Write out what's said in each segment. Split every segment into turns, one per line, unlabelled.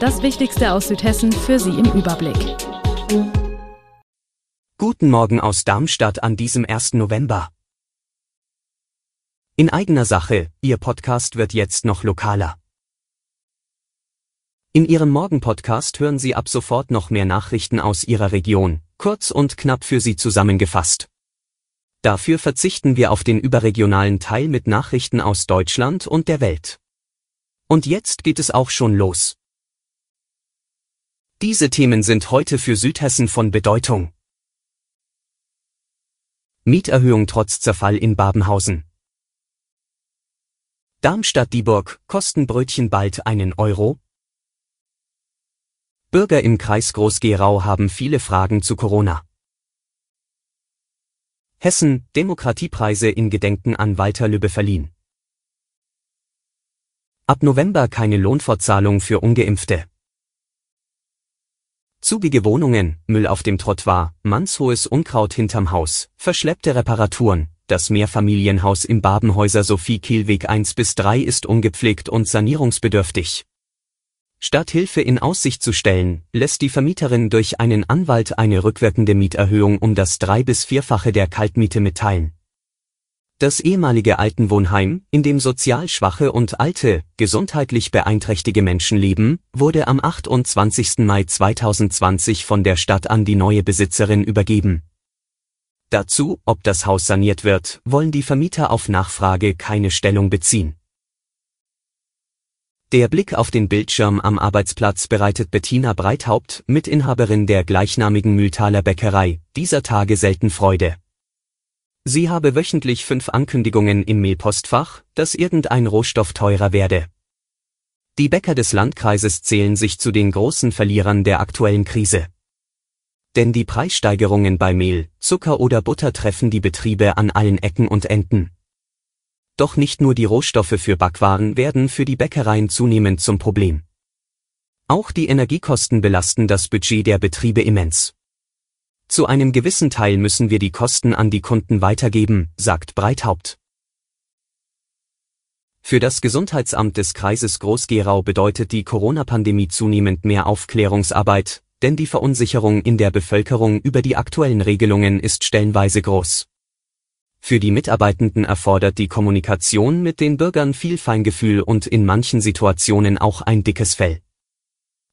Das Wichtigste aus Südhessen für Sie im Überblick.
Guten Morgen aus Darmstadt an diesem 1. November. In eigener Sache, Ihr Podcast wird jetzt noch lokaler. In Ihrem Morgenpodcast hören Sie ab sofort noch mehr Nachrichten aus Ihrer Region, kurz und knapp für Sie zusammengefasst. Dafür verzichten wir auf den überregionalen Teil mit Nachrichten aus Deutschland und der Welt. Und jetzt geht es auch schon los. Diese Themen sind heute für Südhessen von Bedeutung. Mieterhöhung trotz Zerfall in Babenhausen. Darmstadt-Dieburg, kosten Brötchen bald einen Euro? Bürger im Kreis Groß-Gerau haben viele Fragen zu Corona. Hessen, Demokratiepreise in Gedenken an Walter Lübbe verliehen. Ab November keine Lohnfortzahlung für Ungeimpfte. Zugige Wohnungen, Müll auf dem Trottoir, mannshohes Unkraut hinterm Haus, verschleppte Reparaturen, das Mehrfamilienhaus im Babenhäuser Sophie Kielweg 1 bis 3 ist ungepflegt und sanierungsbedürftig. Statt Hilfe in Aussicht zu stellen, lässt die Vermieterin durch einen Anwalt eine rückwirkende Mieterhöhung um das drei- bis vierfache der Kaltmiete mitteilen. Das ehemalige Altenwohnheim, in dem sozial schwache und alte, gesundheitlich beeinträchtigte Menschen leben, wurde am 28. Mai 2020 von der Stadt an die neue Besitzerin übergeben. Dazu, ob das Haus saniert wird, wollen die Vermieter auf Nachfrage keine Stellung beziehen. Der Blick auf den Bildschirm am Arbeitsplatz bereitet Bettina Breithaupt, Mitinhaberin der gleichnamigen Mühltaler Bäckerei, dieser Tage selten Freude. Sie habe wöchentlich fünf Ankündigungen im Mailpostfach, dass irgendein Rohstoff teurer werde. Die Bäcker des Landkreises zählen sich zu den großen Verlierern der aktuellen Krise. Denn die Preissteigerungen bei Mehl, Zucker oder Butter treffen die Betriebe an allen Ecken und Enden. Doch nicht nur die Rohstoffe für Backwaren werden für die Bäckereien zunehmend zum Problem. Auch die Energiekosten belasten das Budget der Betriebe immens. Zu einem gewissen Teil müssen wir die Kosten an die Kunden weitergeben, sagt Breithaupt. Für das Gesundheitsamt des Kreises Groß-Gerau bedeutet die Corona-Pandemie zunehmend mehr Aufklärungsarbeit, denn die Verunsicherung in der Bevölkerung über die aktuellen Regelungen ist stellenweise groß. Für die Mitarbeitenden erfordert die Kommunikation mit den Bürgern viel Feingefühl und in manchen Situationen auch ein dickes Fell.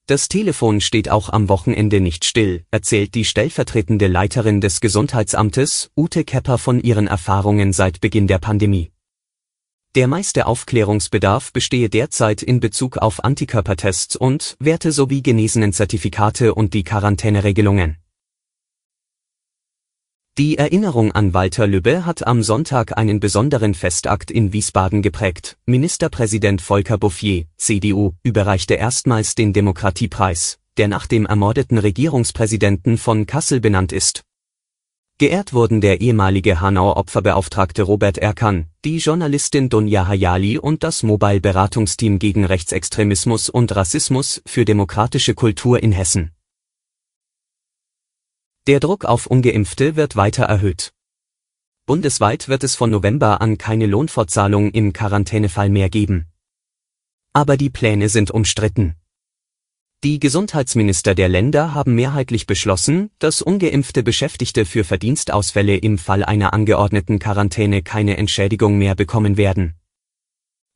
Das Telefon steht auch am Wochenende nicht still, erzählt die stellvertretende Leiterin des Gesundheitsamtes, Ute Kepper von ihren Erfahrungen seit Beginn der Pandemie. Der meiste Aufklärungsbedarf bestehe derzeit in Bezug auf Antikörpertests und Werte sowie genesenen Zertifikate und die Quarantäneregelungen. Die Erinnerung an Walter Lübbe hat am Sonntag einen besonderen Festakt in Wiesbaden geprägt. Ministerpräsident Volker Bouffier, CDU, überreichte erstmals den Demokratiepreis, der nach dem ermordeten Regierungspräsidenten von Kassel benannt ist. Geehrt wurden der ehemalige Hanauer Opferbeauftragte Robert Erkan, die Journalistin Dunja Hayali und das Mobile-Beratungsteam gegen Rechtsextremismus und Rassismus für demokratische Kultur in Hessen. Der Druck auf ungeimpfte wird weiter erhöht. Bundesweit wird es von November an keine Lohnfortzahlung im Quarantänefall mehr geben. Aber die Pläne sind umstritten. Die Gesundheitsminister der Länder haben mehrheitlich beschlossen, dass ungeimpfte Beschäftigte für Verdienstausfälle im Fall einer angeordneten Quarantäne keine Entschädigung mehr bekommen werden.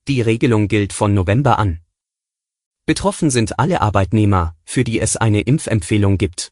Die Regelung gilt von November an. Betroffen sind alle Arbeitnehmer, für die es eine Impfempfehlung gibt.